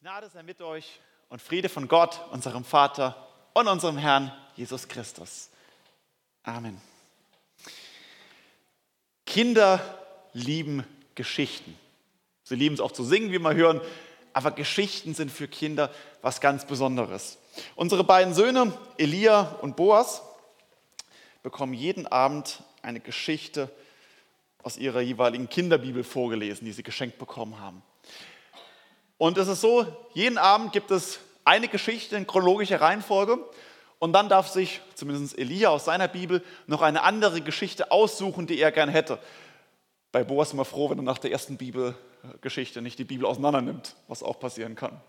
Gnade sei mit euch und Friede von Gott, unserem Vater und unserem Herrn Jesus Christus. Amen. Kinder lieben Geschichten. Sie lieben es auch zu singen, wie wir hören, aber Geschichten sind für Kinder was ganz Besonderes. Unsere beiden Söhne, Elia und Boas, bekommen jeden Abend eine Geschichte aus ihrer jeweiligen Kinderbibel vorgelesen, die sie geschenkt bekommen haben. Und es ist so, jeden Abend gibt es eine Geschichte in chronologischer Reihenfolge und dann darf sich zumindest Elia aus seiner Bibel noch eine andere Geschichte aussuchen, die er gern hätte. Bei Boas immer froh, wenn er nach der ersten Bibelgeschichte nicht die Bibel auseinander nimmt, was auch passieren kann.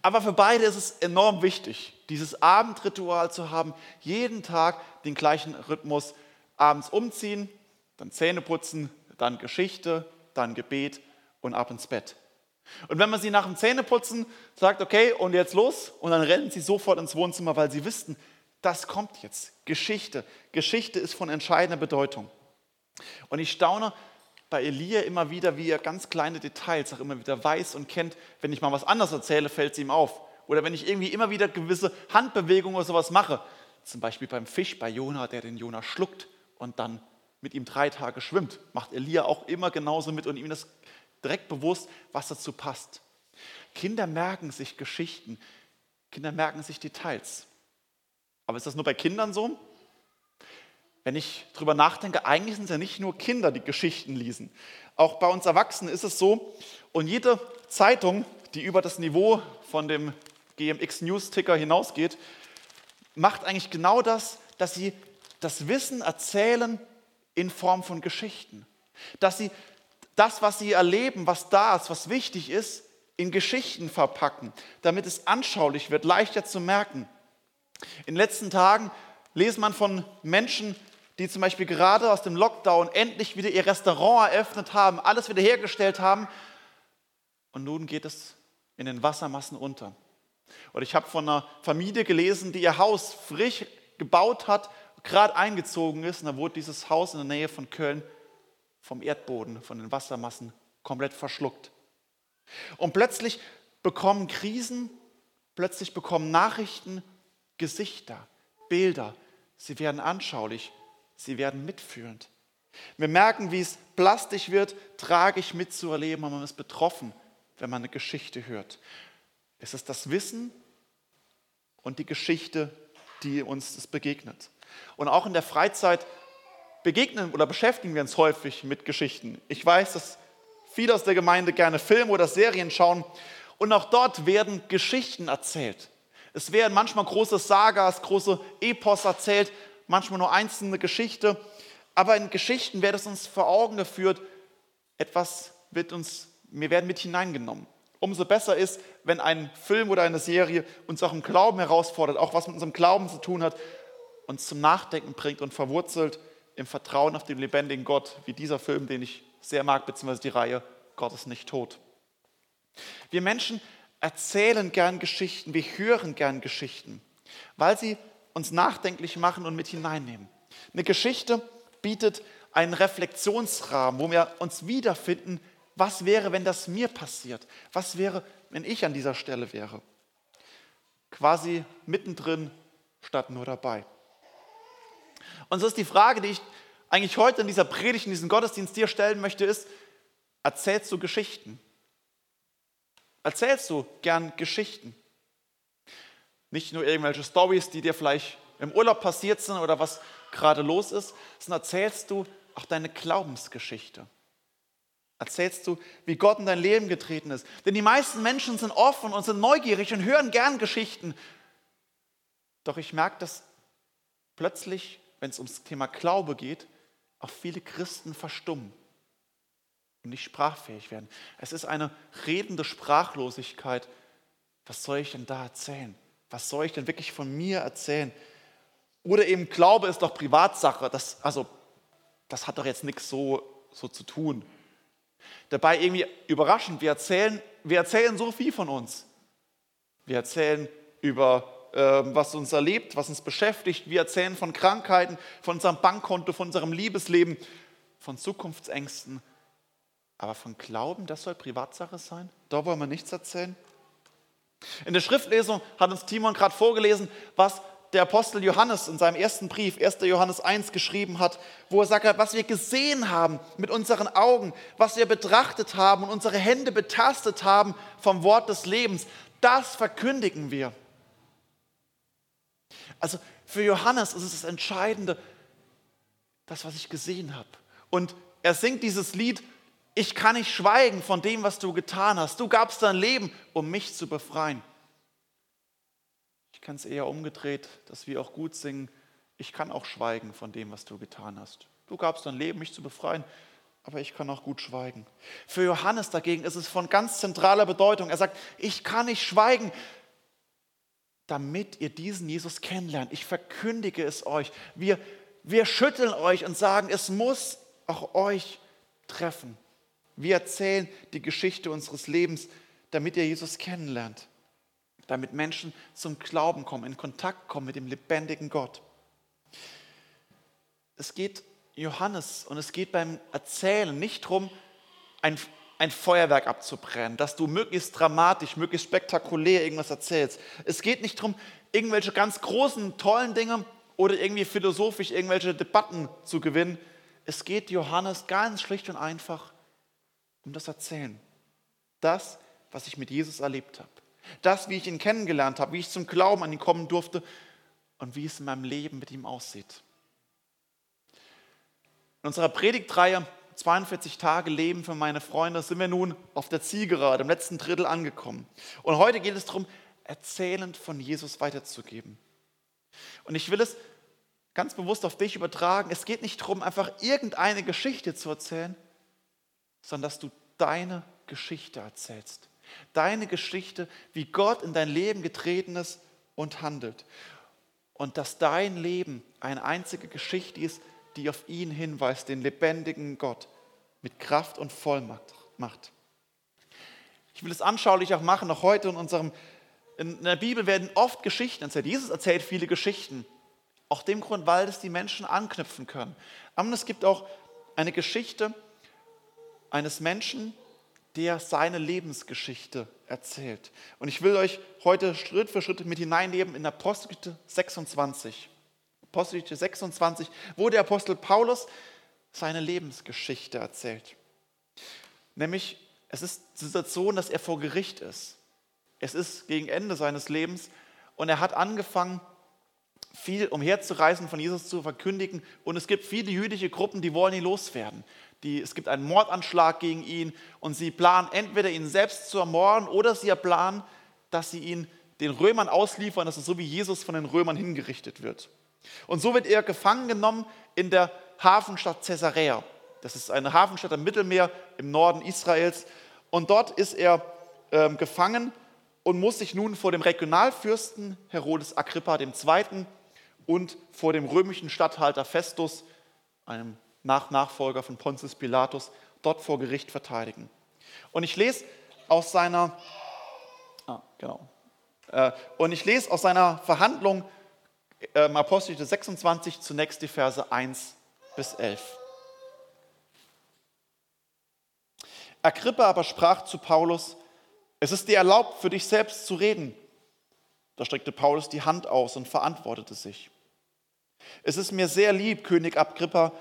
Aber für beide ist es enorm wichtig, dieses Abendritual zu haben, jeden Tag den gleichen Rhythmus abends umziehen, dann Zähne putzen, dann Geschichte, dann Gebet und ab ins Bett. Und wenn man sie nach dem Zähneputzen sagt, okay, und jetzt los, und dann rennen sie sofort ins Wohnzimmer, weil sie wissen, das kommt jetzt. Geschichte. Geschichte ist von entscheidender Bedeutung. Und ich staune bei Elia immer wieder, wie er ganz kleine Details auch immer wieder weiß und kennt. Wenn ich mal was anderes erzähle, fällt es ihm auf. Oder wenn ich irgendwie immer wieder gewisse Handbewegungen oder sowas mache. Zum Beispiel beim Fisch, bei Jona, der den Jona schluckt und dann mit ihm drei Tage schwimmt, macht Elia auch immer genauso mit und ihm das direkt bewusst, was dazu passt. Kinder merken sich Geschichten, Kinder merken sich Details. Aber ist das nur bei Kindern so? Wenn ich darüber nachdenke, eigentlich sind es ja nicht nur Kinder, die Geschichten lesen. Auch bei uns Erwachsenen ist es so. Und jede Zeitung, die über das Niveau von dem GMX News Ticker hinausgeht, macht eigentlich genau das, dass sie das Wissen erzählen in Form von Geschichten. Dass sie das, was sie erleben, was da ist, was wichtig ist, in Geschichten verpacken, damit es anschaulich wird, leichter zu merken. In den letzten Tagen lesen man von Menschen, die zum Beispiel gerade aus dem Lockdown endlich wieder ihr Restaurant eröffnet haben, alles wiederhergestellt haben. Und nun geht es in den Wassermassen unter. Und ich habe von einer Familie gelesen, die ihr Haus frisch gebaut hat, gerade eingezogen ist. Und da wurde dieses Haus in der Nähe von Köln vom Erdboden, von den Wassermassen komplett verschluckt. Und plötzlich bekommen Krisen, plötzlich bekommen Nachrichten Gesichter, Bilder. Sie werden anschaulich, sie werden mitfühlend. Wir merken, wie es plastisch wird, tragisch mitzuerleben und man ist betroffen, wenn man eine Geschichte hört. Es ist das Wissen und die Geschichte, die uns begegnet. Und auch in der Freizeit begegnen oder beschäftigen wir uns häufig mit Geschichten. Ich weiß, dass viele aus der Gemeinde gerne Filme oder Serien schauen und auch dort werden Geschichten erzählt. Es werden manchmal große Sagas, große Epos erzählt, manchmal nur einzelne Geschichte, aber in Geschichten wird es uns vor Augen geführt, etwas wird uns, wir werden mit hineingenommen. Umso besser ist, wenn ein Film oder eine Serie uns auch im Glauben herausfordert, auch was mit unserem Glauben zu tun hat, uns zum Nachdenken bringt und verwurzelt im Vertrauen auf den lebendigen Gott, wie dieser Film, den ich sehr mag, beziehungsweise die Reihe Gott ist nicht tot. Wir Menschen erzählen gern Geschichten, wir hören gern Geschichten, weil sie uns nachdenklich machen und mit hineinnehmen. Eine Geschichte bietet einen Reflexionsrahmen, wo wir uns wiederfinden, was wäre, wenn das mir passiert? Was wäre, wenn ich an dieser Stelle wäre? Quasi mittendrin statt nur dabei. Und so ist die Frage, die ich eigentlich heute in dieser Predigt, in diesem Gottesdienst dir stellen möchte, ist, erzählst du Geschichten? Erzählst du gern Geschichten? Nicht nur irgendwelche Stories, die dir vielleicht im Urlaub passiert sind oder was gerade los ist, sondern erzählst du auch deine Glaubensgeschichte. Erzählst du, wie Gott in dein Leben getreten ist. Denn die meisten Menschen sind offen und sind neugierig und hören gern Geschichten. Doch ich merke, dass plötzlich wenn es ums Thema Glaube geht, auch viele Christen verstummen und nicht sprachfähig werden. Es ist eine redende Sprachlosigkeit. Was soll ich denn da erzählen? Was soll ich denn wirklich von mir erzählen? Oder eben Glaube ist doch Privatsache. Das, also, das hat doch jetzt nichts so, so zu tun. Dabei irgendwie überraschend, wir erzählen, wir erzählen so viel von uns. Wir erzählen über was uns erlebt, was uns beschäftigt. Wir erzählen von Krankheiten, von unserem Bankkonto, von unserem Liebesleben, von Zukunftsängsten. Aber von Glauben, das soll Privatsache sein? Da wollen wir nichts erzählen? In der Schriftlesung hat uns Timon gerade vorgelesen, was der Apostel Johannes in seinem ersten Brief, 1. Johannes 1, geschrieben hat, wo er sagt, was wir gesehen haben mit unseren Augen, was wir betrachtet haben und unsere Hände betastet haben vom Wort des Lebens, das verkündigen wir. Also für Johannes ist es das Entscheidende, das, was ich gesehen habe. Und er singt dieses Lied, ich kann nicht schweigen von dem, was du getan hast. Du gabst dein Leben, um mich zu befreien kann es eher umgedreht, dass wir auch gut singen. Ich kann auch schweigen von dem, was du getan hast. Du gabst dein Leben, mich zu befreien, aber ich kann auch gut schweigen. Für Johannes dagegen ist es von ganz zentraler Bedeutung. Er sagt, ich kann nicht schweigen, damit ihr diesen Jesus kennenlernt. Ich verkündige es euch. Wir, wir schütteln euch und sagen, es muss auch euch treffen. Wir erzählen die Geschichte unseres Lebens, damit ihr Jesus kennenlernt damit Menschen zum Glauben kommen, in Kontakt kommen mit dem lebendigen Gott. Es geht Johannes und es geht beim Erzählen nicht darum, ein, ein Feuerwerk abzubrennen, dass du möglichst dramatisch, möglichst spektakulär irgendwas erzählst. Es geht nicht darum, irgendwelche ganz großen, tollen Dinge oder irgendwie philosophisch irgendwelche Debatten zu gewinnen. Es geht Johannes ganz schlicht und einfach um das Erzählen. Das, was ich mit Jesus erlebt habe. Das, wie ich ihn kennengelernt habe, wie ich zum Glauben an ihn kommen durfte und wie es in meinem Leben mit ihm aussieht. In unserer Predigtreihe 42 Tage Leben für meine Freunde sind wir nun auf der Zielgerade, im letzten Drittel angekommen. Und heute geht es darum, erzählend von Jesus weiterzugeben. Und ich will es ganz bewusst auf dich übertragen. Es geht nicht darum, einfach irgendeine Geschichte zu erzählen, sondern dass du deine Geschichte erzählst. Deine Geschichte, wie Gott in dein Leben getreten ist und handelt. Und dass dein Leben eine einzige Geschichte ist, die auf ihn hinweist, den lebendigen Gott mit Kraft und Vollmacht macht. Ich will es anschaulich auch machen, noch heute in unserem, in der Bibel werden oft Geschichten erzählt. Jesus erzählt viele Geschichten. Auch dem Grund, weil es die Menschen anknüpfen können. Aber es gibt auch eine Geschichte eines Menschen, der seine Lebensgeschichte erzählt. Und ich will euch heute Schritt für Schritt mit hineinnehmen in Apostelgeschichte 26. Apostelgeschichte 26, wo der Apostel Paulus seine Lebensgeschichte erzählt. Nämlich, es ist die Situation, dass er vor Gericht ist. Es ist gegen Ende seines Lebens und er hat angefangen, viel umherzureisen, von Jesus zu verkündigen. Und es gibt viele jüdische Gruppen, die wollen ihn loswerden die, es gibt einen Mordanschlag gegen ihn und sie planen entweder ihn selbst zu ermorden oder sie planen, dass sie ihn den Römern ausliefern, dass es so wie Jesus von den Römern hingerichtet wird. Und so wird er gefangen genommen in der Hafenstadt Caesarea. Das ist eine Hafenstadt am Mittelmeer im Norden Israels. Und dort ist er äh, gefangen und muss sich nun vor dem Regionalfürsten Herodes Agrippa II. und vor dem römischen Statthalter Festus, einem nach Nachfolger von Pontius Pilatus, dort vor Gericht verteidigen. Und ich lese aus seiner, ah, genau, äh, und ich lese aus seiner Verhandlung äh, Apostel 26 zunächst die Verse 1 bis 11. Agrippa aber sprach zu Paulus, es ist dir erlaubt, für dich selbst zu reden. Da streckte Paulus die Hand aus und verantwortete sich. Es ist mir sehr lieb, König Agrippa,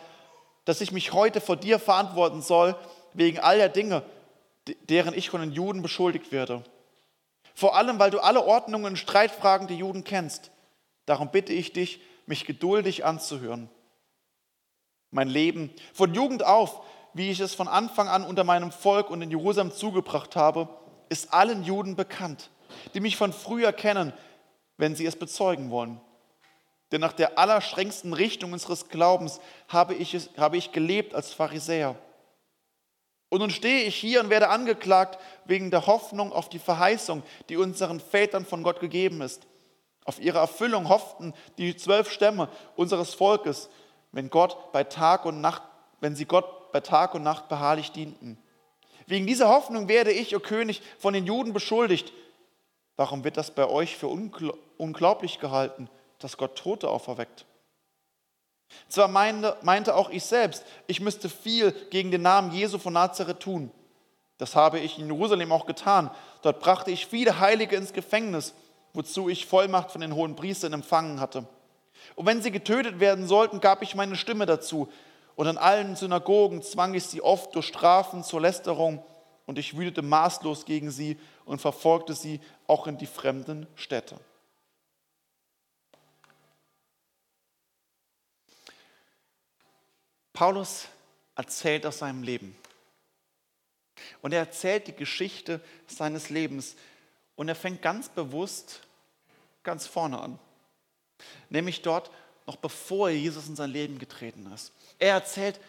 dass ich mich heute vor dir verantworten soll wegen all der Dinge, deren ich von den Juden beschuldigt werde. Vor allem, weil du alle Ordnungen und Streitfragen der Juden kennst. Darum bitte ich dich, mich geduldig anzuhören. Mein Leben von Jugend auf, wie ich es von Anfang an unter meinem Volk und in Jerusalem zugebracht habe, ist allen Juden bekannt, die mich von früher kennen, wenn sie es bezeugen wollen. Denn nach der allerstrengsten Richtung unseres Glaubens habe ich, es, habe ich gelebt als Pharisäer. Und nun stehe ich hier und werde angeklagt wegen der Hoffnung auf die Verheißung, die unseren Vätern von Gott gegeben ist. Auf ihre Erfüllung hofften die zwölf Stämme unseres Volkes, wenn Gott bei Tag und Nacht, wenn sie Gott bei Tag und Nacht beharrlich dienten. Wegen dieser Hoffnung werde ich, o König, von den Juden beschuldigt. Warum wird das bei euch für unglaublich gehalten? dass Gott Tote auferweckt. Zwar meinte, meinte auch ich selbst, ich müsste viel gegen den Namen Jesu von Nazareth tun. Das habe ich in Jerusalem auch getan, Dort brachte ich viele Heilige ins Gefängnis, wozu ich Vollmacht von den hohen Priestern empfangen hatte. Und wenn sie getötet werden sollten, gab ich meine Stimme dazu. Und an allen Synagogen zwang ich sie oft durch Strafen zur Lästerung und ich wütete maßlos gegen sie und verfolgte sie auch in die fremden Städte. Paulus erzählt aus seinem Leben. Und er erzählt die Geschichte seines Lebens. Und er fängt ganz bewusst ganz vorne an. Nämlich dort, noch bevor Jesus in sein Leben getreten ist. Er erzählt,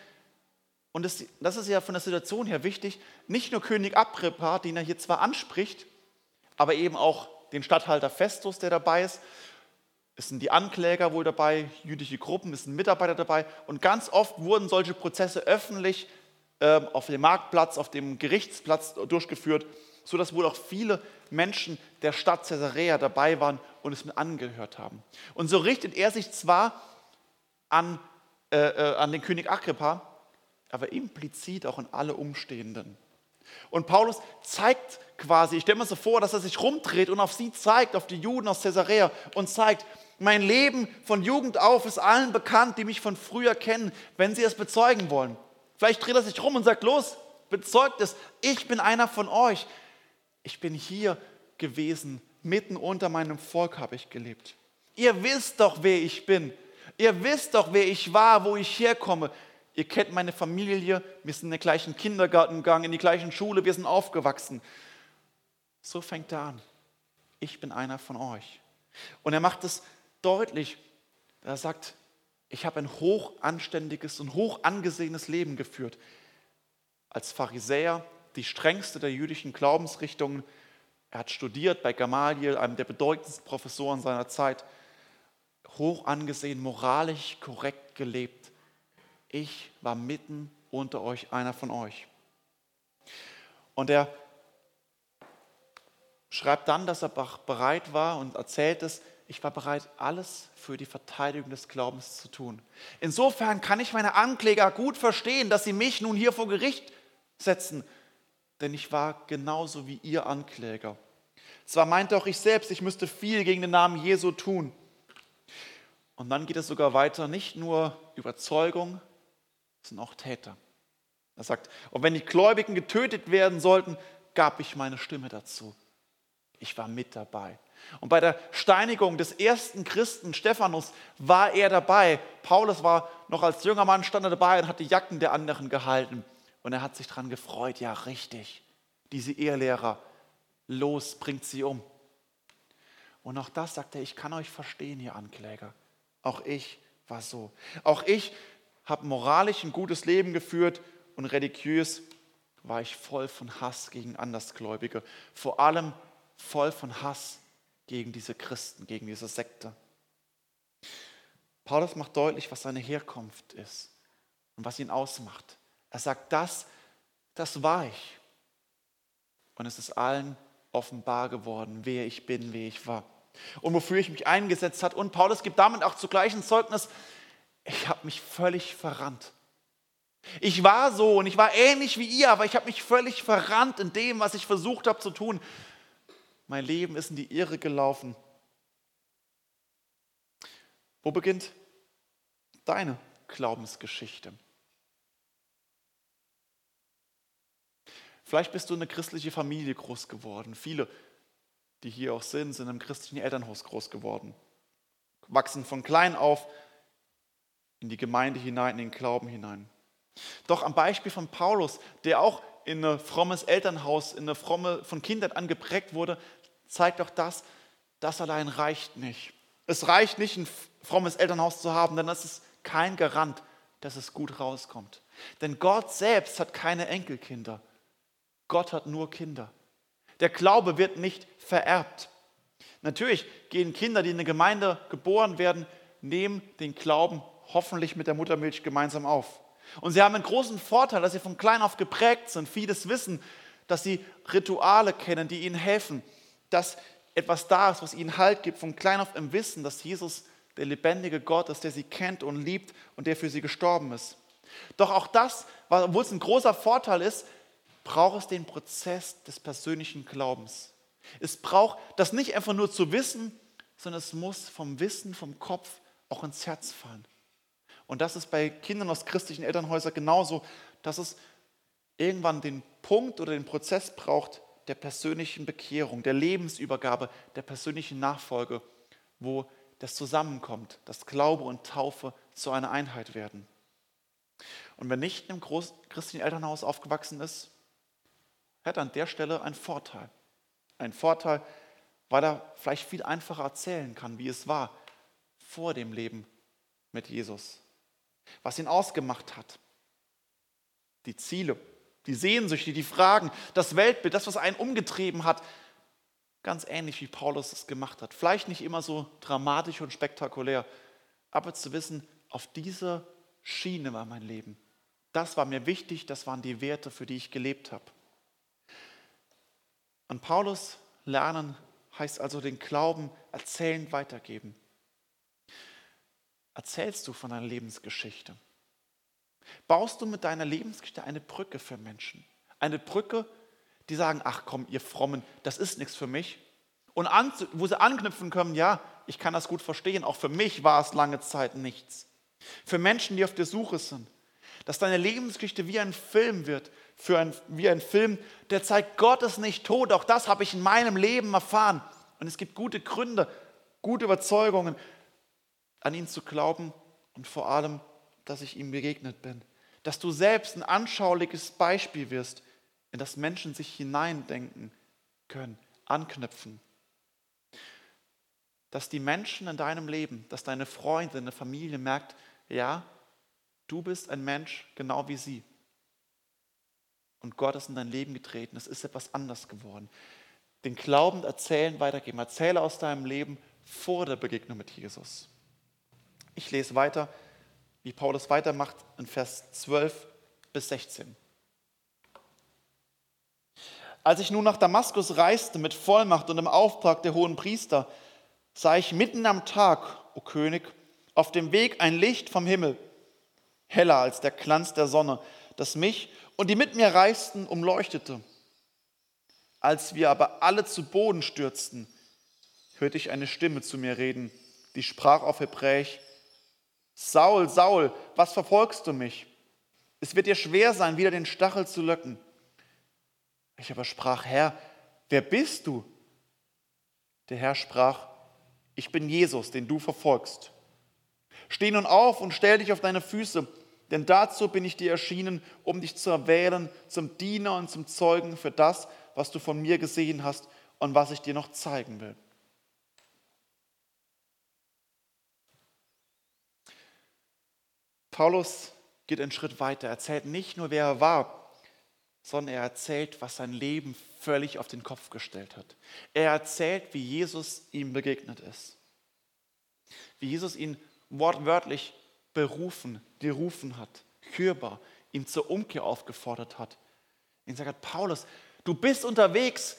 und das, das ist ja von der Situation her wichtig, nicht nur König Agrippa, den er hier zwar anspricht, aber eben auch den Statthalter Festus, der dabei ist. Es sind die Ankläger wohl dabei, jüdische Gruppen, es sind Mitarbeiter dabei. Und ganz oft wurden solche Prozesse öffentlich äh, auf dem Marktplatz, auf dem Gerichtsplatz durchgeführt, sodass wohl auch viele Menschen der Stadt Caesarea dabei waren und es mit angehört haben. Und so richtet er sich zwar an, äh, äh, an den König Agrippa, aber implizit auch an alle Umstehenden. Und Paulus zeigt quasi, ich stelle mir so vor, dass er sich rumdreht und auf sie zeigt, auf die Juden aus Caesarea und zeigt, mein Leben von Jugend auf ist allen bekannt, die mich von früher kennen, wenn sie es bezeugen wollen. Vielleicht dreht er sich rum und sagt, los, bezeugt es, ich bin einer von euch. Ich bin hier gewesen, mitten unter meinem Volk habe ich gelebt. Ihr wisst doch, wer ich bin. Ihr wisst doch, wer ich war, wo ich herkomme. Ihr kennt meine Familie, wir sind in den gleichen Kindergarten gegangen, in die gleichen Schule, wir sind aufgewachsen. So fängt er an. Ich bin einer von euch. Und er macht es deutlich. Er sagt, ich habe ein hoch anständiges und hoch angesehenes Leben geführt. Als Pharisäer, die strengste der jüdischen Glaubensrichtungen. Er hat studiert bei Gamaliel, einem der bedeutendsten Professoren seiner Zeit. Hoch angesehen, moralisch korrekt gelebt. Ich war mitten unter euch, einer von euch. Und er schreibt dann, dass er bereit war und erzählt es, ich war bereit, alles für die Verteidigung des Glaubens zu tun. Insofern kann ich meine Ankläger gut verstehen, dass sie mich nun hier vor Gericht setzen, denn ich war genauso wie ihr Ankläger. Zwar meinte auch ich selbst, ich müsste viel gegen den Namen Jesu tun. Und dann geht es sogar weiter, nicht nur Überzeugung, sondern auch Täter. Er sagt, und wenn die Gläubigen getötet werden sollten, gab ich meine Stimme dazu. Ich war mit dabei. Und bei der Steinigung des ersten Christen Stephanus war er dabei. Paulus war noch als junger Mann, stand er dabei und hat die Jacken der anderen gehalten. Und er hat sich daran gefreut, ja richtig, diese Ehelehrer, los, bringt sie um. Und auch das sagt er, ich kann euch verstehen, ihr Ankläger. Auch ich war so. Auch ich habe moralisch ein gutes Leben geführt und religiös war ich voll von Hass gegen Andersgläubige. Vor allem voll von Hass gegen diese Christen, gegen diese Sekte. Paulus macht deutlich, was seine Herkunft ist und was ihn ausmacht. Er sagt, das, das war ich. Und es ist allen offenbar geworden, wer ich bin, wer ich war. Und wofür ich mich eingesetzt habe. Und Paulus gibt damit auch zugleich ein Zeugnis, ich habe mich völlig verrannt. Ich war so und ich war ähnlich wie ihr, aber ich habe mich völlig verrannt in dem, was ich versucht habe zu tun. Mein Leben ist in die Irre gelaufen. Wo beginnt deine Glaubensgeschichte? Vielleicht bist du in eine christliche Familie groß geworden. Viele, die hier auch sind, sind im christlichen Elternhaus groß geworden. Wachsen von klein auf in die Gemeinde hinein, in den Glauben hinein. Doch am Beispiel von Paulus, der auch in ein frommes Elternhaus, in eine fromme, von Kindern an geprägt wurde, zeigt auch das, das allein reicht nicht. Es reicht nicht, ein frommes Elternhaus zu haben, denn das ist kein Garant, dass es gut rauskommt. Denn Gott selbst hat keine Enkelkinder. Gott hat nur Kinder. Der Glaube wird nicht vererbt. Natürlich gehen Kinder, die in der Gemeinde geboren werden, nehmen den Glauben hoffentlich mit der Muttermilch gemeinsam auf. Und sie haben einen großen Vorteil, dass sie von klein auf geprägt sind, vieles wissen, dass sie Rituale kennen, die ihnen helfen, dass etwas da ist, was ihnen Halt gibt, von klein auf im Wissen, dass Jesus der lebendige Gott ist, der sie kennt und liebt und der für sie gestorben ist. Doch auch das, obwohl es ein großer Vorteil ist, braucht es den Prozess des persönlichen Glaubens. Es braucht das nicht einfach nur zu wissen, sondern es muss vom Wissen, vom Kopf auch ins Herz fallen. Und das ist bei Kindern aus christlichen Elternhäusern genauso, dass es irgendwann den Punkt oder den Prozess braucht der persönlichen Bekehrung, der Lebensübergabe, der persönlichen Nachfolge, wo das zusammenkommt, dass Glaube und Taufe zu einer Einheit werden. Und wer nicht im christlichen Elternhaus aufgewachsen ist, hat an der Stelle einen Vorteil. Ein Vorteil, weil er vielleicht viel einfacher erzählen kann, wie es war vor dem Leben mit Jesus. Was ihn ausgemacht hat. Die Ziele, die Sehnsüchte, die Fragen, das Weltbild, das, was einen umgetrieben hat. Ganz ähnlich wie Paulus es gemacht hat. Vielleicht nicht immer so dramatisch und spektakulär, aber zu wissen, auf dieser Schiene war mein Leben. Das war mir wichtig, das waren die Werte, für die ich gelebt habe. An Paulus lernen heißt also den Glauben erzählend weitergeben. Erzählst du von deiner Lebensgeschichte? Baust du mit deiner Lebensgeschichte eine Brücke für Menschen? Eine Brücke, die sagen, ach komm, ihr Frommen, das ist nichts für mich. Und an, wo sie anknüpfen können, ja, ich kann das gut verstehen, auch für mich war es lange Zeit nichts. Für Menschen, die auf der Suche sind. Dass deine Lebensgeschichte wie ein Film wird, für ein, wie ein Film, der zeigt, Gott ist nicht tot. Auch das habe ich in meinem Leben erfahren. Und es gibt gute Gründe, gute Überzeugungen, an ihn zu glauben und vor allem, dass ich ihm begegnet bin. Dass du selbst ein anschauliches Beispiel wirst, in das Menschen sich hineindenken können, anknüpfen. Dass die Menschen in deinem Leben, dass deine Freunde, deine Familie merkt, ja, du bist ein Mensch genau wie sie. Und Gott ist in dein Leben getreten. Es ist etwas anders geworden. Den Glauben erzählen, weitergeben. Erzähle aus deinem Leben vor der Begegnung mit Jesus. Ich lese weiter, wie Paulus weitermacht in Vers 12 bis 16. Als ich nun nach Damaskus reiste mit Vollmacht und im Auftrag der hohen Priester, sah ich mitten am Tag, o König, auf dem Weg ein Licht vom Himmel, heller als der Glanz der Sonne, das mich und die mit mir reisten umleuchtete. Als wir aber alle zu Boden stürzten, hörte ich eine Stimme zu mir reden, die sprach auf Hebräisch, Saul, Saul, was verfolgst du mich? Es wird dir schwer sein, wieder den Stachel zu löcken. Ich aber sprach, Herr, wer bist du? Der Herr sprach, ich bin Jesus, den du verfolgst. Steh nun auf und stell dich auf deine Füße, denn dazu bin ich dir erschienen, um dich zu erwählen zum Diener und zum Zeugen für das, was du von mir gesehen hast und was ich dir noch zeigen will. Paulus geht einen Schritt weiter, erzählt nicht nur, wer er war, sondern er erzählt, was sein Leben völlig auf den Kopf gestellt hat. Er erzählt, wie Jesus ihm begegnet ist. Wie Jesus ihn wortwörtlich berufen, gerufen hat, hörbar, ihm zur Umkehr aufgefordert hat. Ihn sagt, Paulus, du bist unterwegs,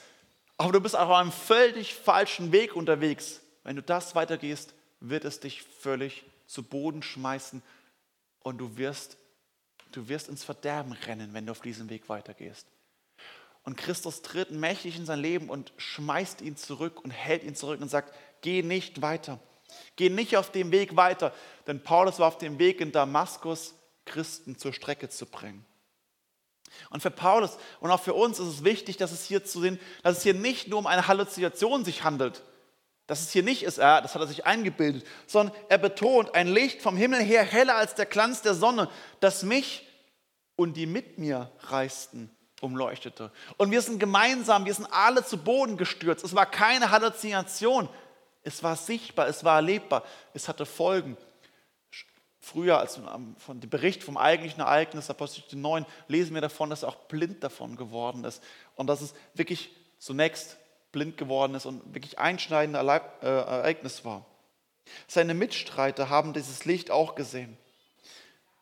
aber du bist auf einem völlig falschen Weg unterwegs. Wenn du das weitergehst, wird es dich völlig zu Boden schmeißen und du wirst, du wirst ins Verderben rennen, wenn du auf diesem Weg weitergehst. Und Christus tritt mächtig in sein Leben und schmeißt ihn zurück und hält ihn zurück und sagt, geh nicht weiter. Geh nicht auf dem Weg weiter, denn Paulus war auf dem Weg in Damaskus, Christen zur Strecke zu bringen. Und für Paulus und auch für uns ist es wichtig, dass es hier zu sehen, dass es hier nicht nur um eine Halluzination sich handelt, dass es hier nicht ist, das hat er sich eingebildet, sondern er betont, ein Licht vom Himmel her heller als der Glanz der Sonne, das mich und die mit mir reisten umleuchtete. Und wir sind gemeinsam, wir sind alle zu Boden gestürzt. Es war keine Halluzination, es war sichtbar, es war erlebbar, es hatte Folgen. Früher, als von dem Bericht vom eigentlichen Ereignis, Apostel 9, lesen wir davon, dass er auch blind davon geworden ist. Und dass es wirklich zunächst blind geworden ist und wirklich einschneidende äh, Ereignis war. Seine Mitstreiter haben dieses Licht auch gesehen.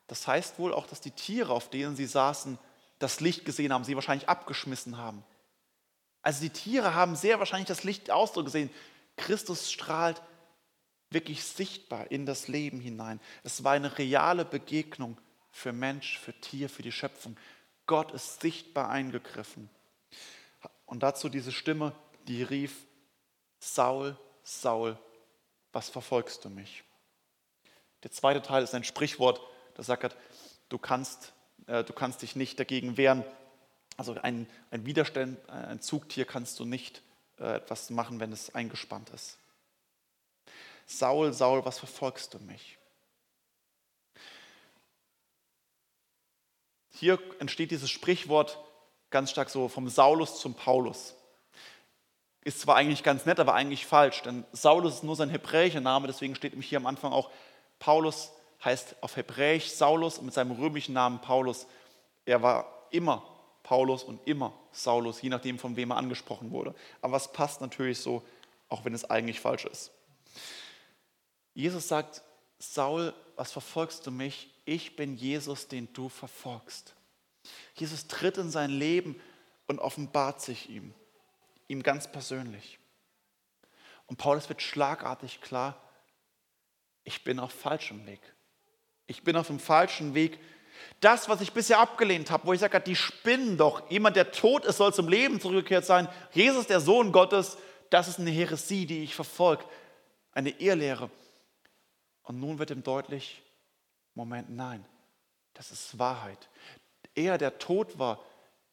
Das heißt wohl auch, dass die Tiere, auf denen sie saßen, das Licht gesehen haben, sie wahrscheinlich abgeschmissen haben. Also die Tiere haben sehr wahrscheinlich das Licht ausdruck gesehen. Christus strahlt wirklich sichtbar in das Leben hinein. Es war eine reale Begegnung für Mensch, für Tier, für die Schöpfung. Gott ist sichtbar eingegriffen. Und dazu diese Stimme, die rief, Saul, Saul, was verfolgst du mich? Der zweite Teil ist ein Sprichwort, das sagt, du kannst, äh, du kannst dich nicht dagegen wehren. Also ein, ein Widerstand, ein Zugtier kannst du nicht äh, etwas machen, wenn es eingespannt ist. Saul, Saul, was verfolgst du mich? Hier entsteht dieses Sprichwort ganz stark so vom Saulus zum Paulus. Ist zwar eigentlich ganz nett, aber eigentlich falsch, denn Saulus ist nur sein hebräischer Name, deswegen steht nämlich hier am Anfang auch, Paulus heißt auf Hebräisch Saulus und mit seinem römischen Namen Paulus. Er war immer Paulus und immer Saulus, je nachdem, von wem er angesprochen wurde. Aber es passt natürlich so, auch wenn es eigentlich falsch ist. Jesus sagt, Saul, was verfolgst du mich? Ich bin Jesus, den du verfolgst. Jesus tritt in sein Leben und offenbart sich ihm, ihm ganz persönlich. Und Paulus wird schlagartig klar, ich bin auf falschem Weg. Ich bin auf dem falschen Weg. Das, was ich bisher abgelehnt habe, wo ich sage, die spinnen doch. Jemand, der tot ist, soll zum Leben zurückgekehrt sein. Jesus, der Sohn Gottes, das ist eine Heresie, die ich verfolge. Eine Irrlehre. Und nun wird ihm deutlich, Moment, nein, das ist Wahrheit. Er, der tot war,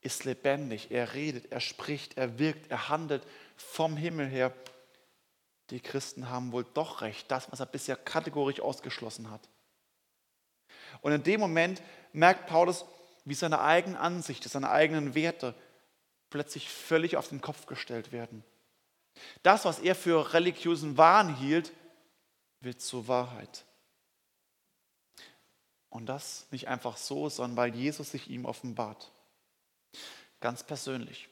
ist lebendig. Er redet, er spricht, er wirkt, er handelt vom Himmel her. Die Christen haben wohl doch recht, das, was er bisher kategorisch ausgeschlossen hat. Und in dem Moment merkt Paulus, wie seine eigenen Ansichten, seine eigenen Werte plötzlich völlig auf den Kopf gestellt werden. Das, was er für religiösen Wahn hielt, wird zur Wahrheit. Und das nicht einfach so, sondern weil Jesus sich ihm offenbart. Ganz persönlich.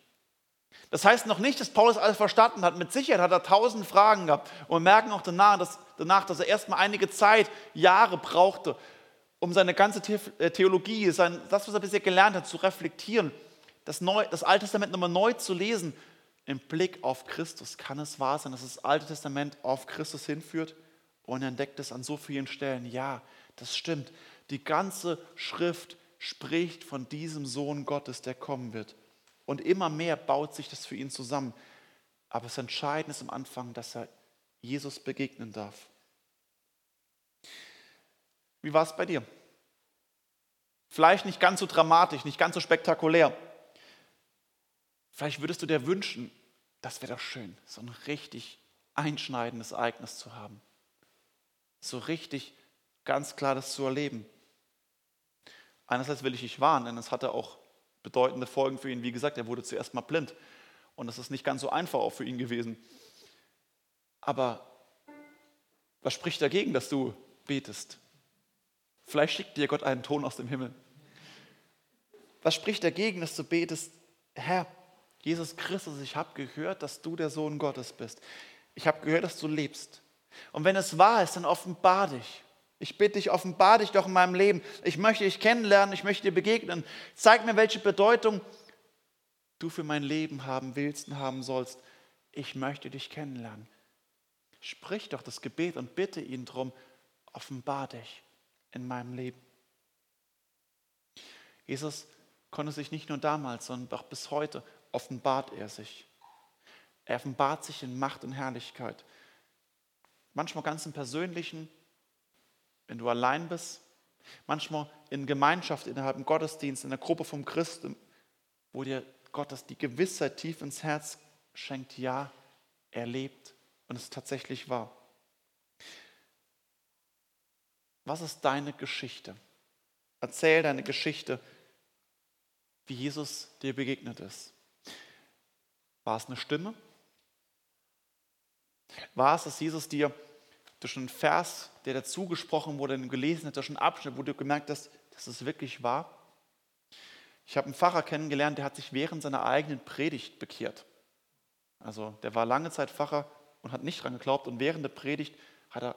Das heißt noch nicht, dass Paulus alles verstanden hat. Mit Sicherheit hat er tausend Fragen gehabt. Und wir merken auch danach, dass, danach, dass er erstmal einige Zeit, Jahre brauchte, um seine ganze äh, Theologie, sein, das, was er bisher gelernt hat, zu reflektieren, das, Neu, das Alte Testament nochmal neu zu lesen, im Blick auf Christus. Kann es wahr sein, dass das Alte Testament auf Christus hinführt? Und er entdeckt es an so vielen Stellen. Ja, das stimmt. Die ganze Schrift spricht von diesem Sohn Gottes, der kommen wird. Und immer mehr baut sich das für ihn zusammen. Aber das Entscheidende ist am Anfang, dass er Jesus begegnen darf. Wie war es bei dir? Vielleicht nicht ganz so dramatisch, nicht ganz so spektakulär. Vielleicht würdest du dir wünschen, das wäre doch schön, so ein richtig einschneidendes Ereignis zu haben. So richtig ganz klar das zu erleben. Einerseits will ich dich warnen, denn es hatte auch bedeutende Folgen für ihn. Wie gesagt, er wurde zuerst mal blind. Und das ist nicht ganz so einfach auch für ihn gewesen. Aber was spricht dagegen, dass du betest? Vielleicht schickt dir Gott einen Ton aus dem Himmel. Was spricht dagegen, dass du betest, Herr, Jesus Christus, ich habe gehört, dass du der Sohn Gottes bist. Ich habe gehört, dass du lebst. Und wenn es wahr ist, dann offenbar dich. Ich bitte dich, offenbar dich doch in meinem Leben. Ich möchte dich kennenlernen, ich möchte dir begegnen. Zeig mir, welche Bedeutung du für mein Leben haben willst und haben sollst. Ich möchte dich kennenlernen. Sprich doch das Gebet und bitte ihn darum, offenbar dich in meinem Leben. Jesus konnte sich nicht nur damals, sondern auch bis heute offenbart er sich. Er offenbart sich in Macht und Herrlichkeit. Manchmal ganz im Persönlichen, wenn du allein bist, manchmal in Gemeinschaft, innerhalb im Gottesdienst, in der Gruppe vom Christen, wo dir Gott das die Gewissheit tief ins Herz schenkt, ja, er lebt und es tatsächlich wahr. Was ist deine Geschichte? Erzähl deine Geschichte, wie Jesus dir begegnet ist. War es eine Stimme? War es, dass Jesus dir durch einen Vers, der dazu gesprochen wurde, gelesen hat, durch einen Abschnitt, wo du gemerkt hast, dass es wirklich wahr? Ich habe einen Pfarrer kennengelernt, der hat sich während seiner eigenen Predigt bekehrt. Also der war lange Zeit Pfarrer und hat nicht dran geglaubt und während der Predigt hat er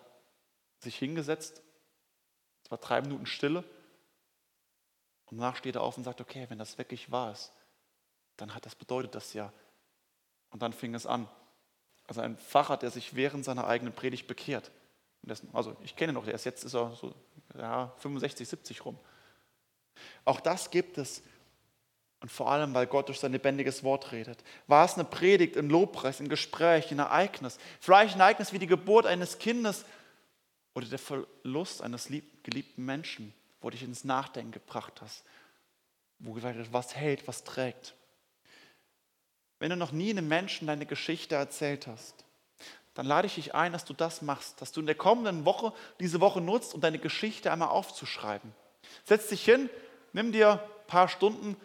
sich hingesetzt, es war drei Minuten Stille und danach steht er auf und sagt, okay, wenn das wirklich wahr ist, dann hat das bedeutet das ja. Und dann fing es an. Also ein Pfarrer, der sich während seiner eigenen Predigt bekehrt. Also ich kenne ihn noch, der ist jetzt ist er so ja, 65, 70 rum. Auch das gibt es, Und vor allem, weil Gott durch sein lebendiges Wort redet. War es eine Predigt, ein Lobpreis, ein Gespräch, ein Ereignis? Vielleicht ein Ereignis wie die Geburt eines Kindes oder der Verlust eines geliebten Menschen, wo dich ins Nachdenken gebracht hast, wo was hält, was trägt. Wenn du noch nie einem Menschen deine Geschichte erzählt hast, dann lade ich dich ein, dass du das machst, dass du in der kommenden Woche diese Woche nutzt, um deine Geschichte einmal aufzuschreiben. Setz dich hin, nimm dir ein paar Stunden,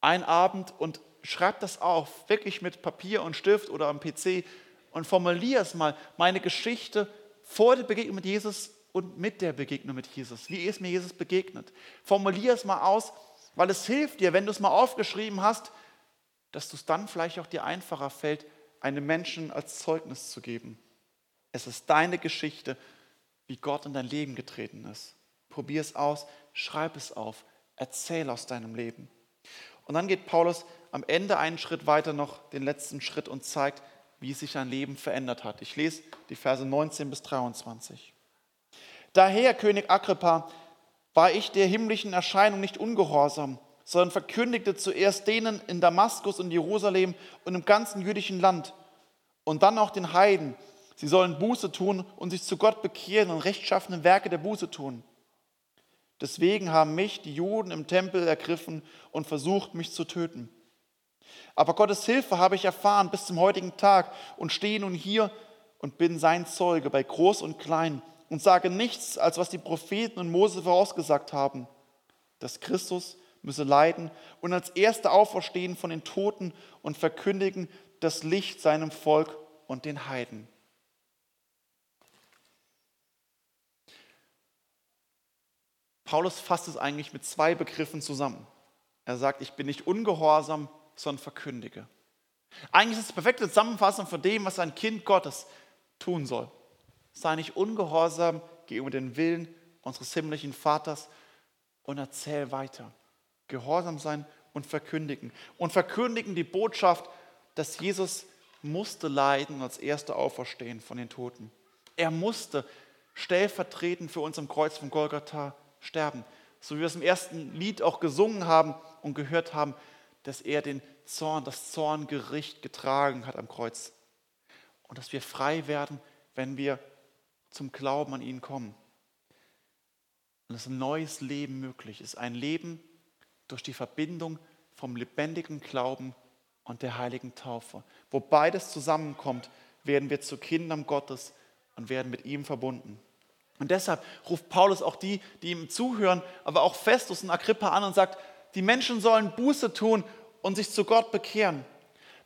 einen Abend und schreib das auf, wirklich mit Papier und Stift oder am PC und formulier es mal, meine Geschichte vor der Begegnung mit Jesus und mit der Begegnung mit Jesus. Wie ist mir Jesus begegnet? Formulier es mal aus, weil es hilft dir, wenn du es mal aufgeschrieben hast, dass du es dann vielleicht auch dir einfacher fällt, einem Menschen als Zeugnis zu geben. Es ist deine Geschichte, wie Gott in dein Leben getreten ist. Probier es aus, schreib es auf, erzähl aus deinem Leben. Und dann geht Paulus am Ende einen Schritt weiter noch, den letzten Schritt und zeigt, wie sich sein Leben verändert hat. Ich lese die Verse 19 bis 23. Daher, König Agrippa, war ich der himmlischen Erscheinung nicht ungehorsam, sondern verkündigte zuerst denen in Damaskus und Jerusalem und im ganzen jüdischen Land und dann auch den Heiden, sie sollen Buße tun und sich zu Gott bekehren und rechtschaffene Werke der Buße tun. Deswegen haben mich die Juden im Tempel ergriffen und versucht, mich zu töten. Aber Gottes Hilfe habe ich erfahren bis zum heutigen Tag und stehe nun hier und bin sein Zeuge bei Groß und Klein und sage nichts, als was die Propheten und Mose vorausgesagt haben, dass Christus müsse leiden und als Erster auferstehen von den Toten und verkündigen das Licht seinem Volk und den Heiden. Paulus fasst es eigentlich mit zwei Begriffen zusammen. Er sagt, ich bin nicht ungehorsam, sondern verkündige. Eigentlich ist es die perfekte Zusammenfassung von dem, was ein Kind Gottes tun soll. Sei nicht ungehorsam gegenüber den Willen unseres himmlischen Vaters und erzähl weiter. Gehorsam sein und verkündigen. Und verkündigen die Botschaft, dass Jesus musste leiden und als erster auferstehen von den Toten. Er musste stellvertretend für uns am Kreuz von Golgatha sterben. So wie wir es im ersten Lied auch gesungen haben und gehört haben, dass er den Zorn, das Zorngericht getragen hat am Kreuz. Und dass wir frei werden, wenn wir zum Glauben an ihn kommen. Und dass ein neues Leben möglich ist. Ein Leben durch die Verbindung vom lebendigen Glauben und der heiligen Taufe. Wo beides zusammenkommt, werden wir zu Kindern Gottes und werden mit ihm verbunden. Und deshalb ruft Paulus auch die, die ihm zuhören, aber auch Festus und Agrippa an und sagt, die Menschen sollen Buße tun und sich zu Gott bekehren.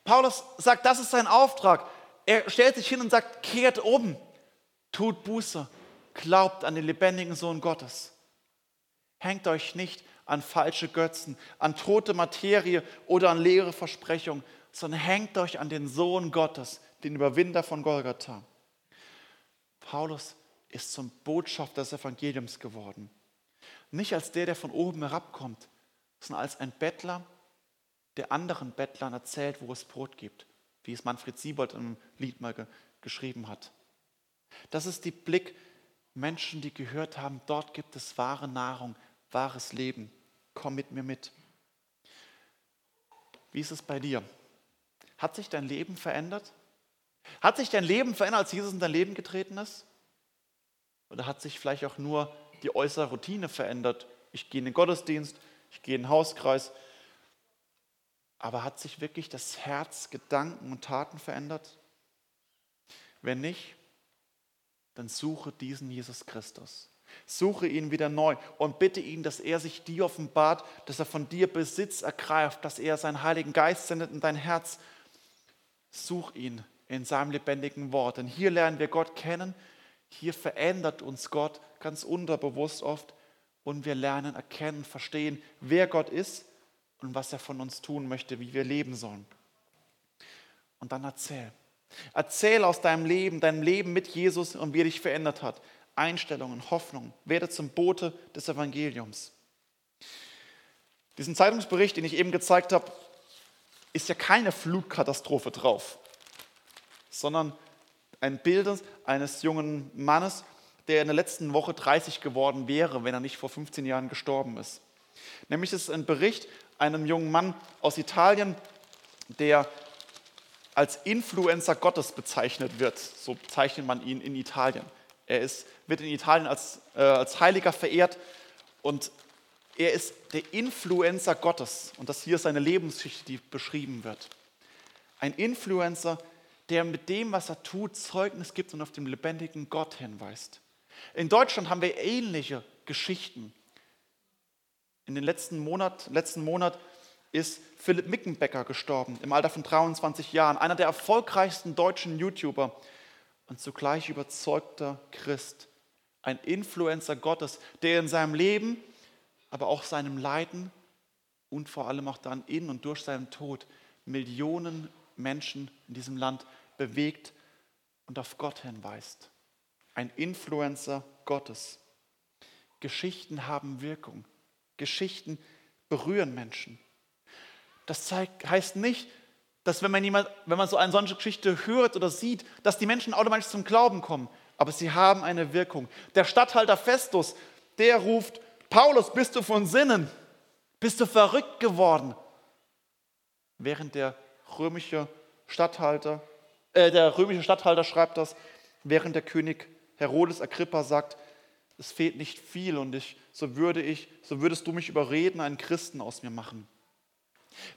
Paulus sagt, das ist sein Auftrag. Er stellt sich hin und sagt, kehrt um, tut Buße, glaubt an den lebendigen Sohn Gottes. Hängt euch nicht an falsche Götzen, an tote Materie oder an leere Versprechungen, sondern hängt euch an den Sohn Gottes, den Überwinder von Golgatha. Paulus ist zum Botschafter des Evangeliums geworden. Nicht als der, der von oben herabkommt, sondern als ein Bettler, der anderen Bettlern erzählt, wo es Brot gibt, wie es Manfred Siebold im Lied mal ge geschrieben hat. Das ist die Blick Menschen, die gehört haben, dort gibt es wahre Nahrung, wahres Leben. Komm mit mir mit. Wie ist es bei dir? Hat sich dein Leben verändert? Hat sich dein Leben verändert, als Jesus in dein Leben getreten ist? Oder hat sich vielleicht auch nur die äußere Routine verändert? Ich gehe in den Gottesdienst, ich gehe in den Hauskreis. Aber hat sich wirklich das Herz, Gedanken und Taten verändert? Wenn nicht, dann suche diesen Jesus Christus. Suche ihn wieder neu und bitte ihn, dass er sich dir offenbart, dass er von dir Besitz ergreift, dass er seinen Heiligen Geist sendet in dein Herz. Such ihn in seinem lebendigen Wort. Denn hier lernen wir Gott kennen, hier verändert uns Gott ganz unterbewusst oft und wir lernen, erkennen, verstehen, wer Gott ist und was er von uns tun möchte, wie wir leben sollen. Und dann erzähl. Erzähl aus deinem Leben, deinem Leben mit Jesus und wie er dich verändert hat. Einstellungen, Hoffnung. Werde zum Bote des Evangeliums. Diesen Zeitungsbericht, den ich eben gezeigt habe, ist ja keine Flutkatastrophe drauf, sondern ein Bild eines jungen Mannes, der in der letzten Woche 30 geworden wäre, wenn er nicht vor 15 Jahren gestorben ist. Nämlich ist es ein Bericht einem jungen Mann aus Italien, der als Influencer Gottes bezeichnet wird. So bezeichnet man ihn in Italien. Er ist, wird in Italien als, äh, als Heiliger verehrt und er ist der Influencer Gottes. Und das hier ist seine Lebensgeschichte, die beschrieben wird. Ein Influencer, der mit dem, was er tut, Zeugnis gibt und auf den lebendigen Gott hinweist. In Deutschland haben wir ähnliche Geschichten. In den letzten Monat, letzten Monat ist Philipp Mickenbecker gestorben, im Alter von 23 Jahren, einer der erfolgreichsten deutschen YouTuber und zugleich überzeugter Christ, ein Influencer Gottes, der in seinem Leben, aber auch seinem Leiden und vor allem auch dann in und durch seinen Tod Millionen Menschen in diesem Land bewegt und auf Gott hinweist. Ein Influencer Gottes. Geschichten haben Wirkung. Geschichten berühren Menschen. Das zeigt, heißt nicht, dass wenn man, jemand, wenn man so eine solche Geschichte hört oder sieht, dass die Menschen automatisch zum Glauben kommen. Aber sie haben eine Wirkung. Der Statthalter Festus, der ruft, Paulus, bist du von Sinnen? Bist du verrückt geworden? Während der römische Statthalter, äh, der römische Statthalter schreibt das, während der König Herodes Agrippa sagt, es fehlt nicht viel und ich, so würde ich, so würdest du mich überreden, einen Christen aus mir machen.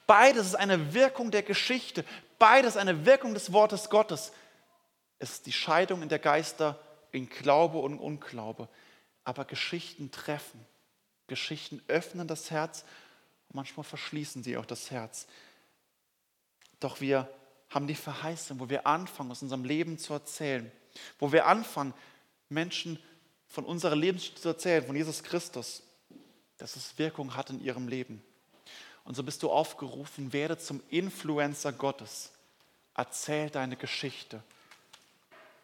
Beides ist eine Wirkung der Geschichte, beides eine Wirkung des Wortes Gottes. Es ist die Scheidung in der Geister in Glaube und Unglaube. Aber Geschichten treffen. Geschichten öffnen das Herz, manchmal verschließen sie auch das Herz. Doch wir haben die Verheißung, wo wir anfangen, aus unserem Leben zu erzählen, wo wir anfangen, Menschen von unserer Lebensgeschichte zu erzählen, von Jesus Christus, dass es Wirkung hat in ihrem Leben. Und so bist du aufgerufen, werde zum Influencer Gottes. Erzähl deine Geschichte.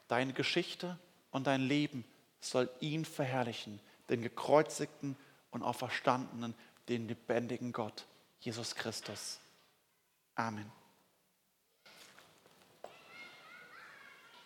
Deine Geschichte und dein Leben soll ihn verherrlichen, den gekreuzigten und auferstandenen, den lebendigen Gott, Jesus Christus. Amen.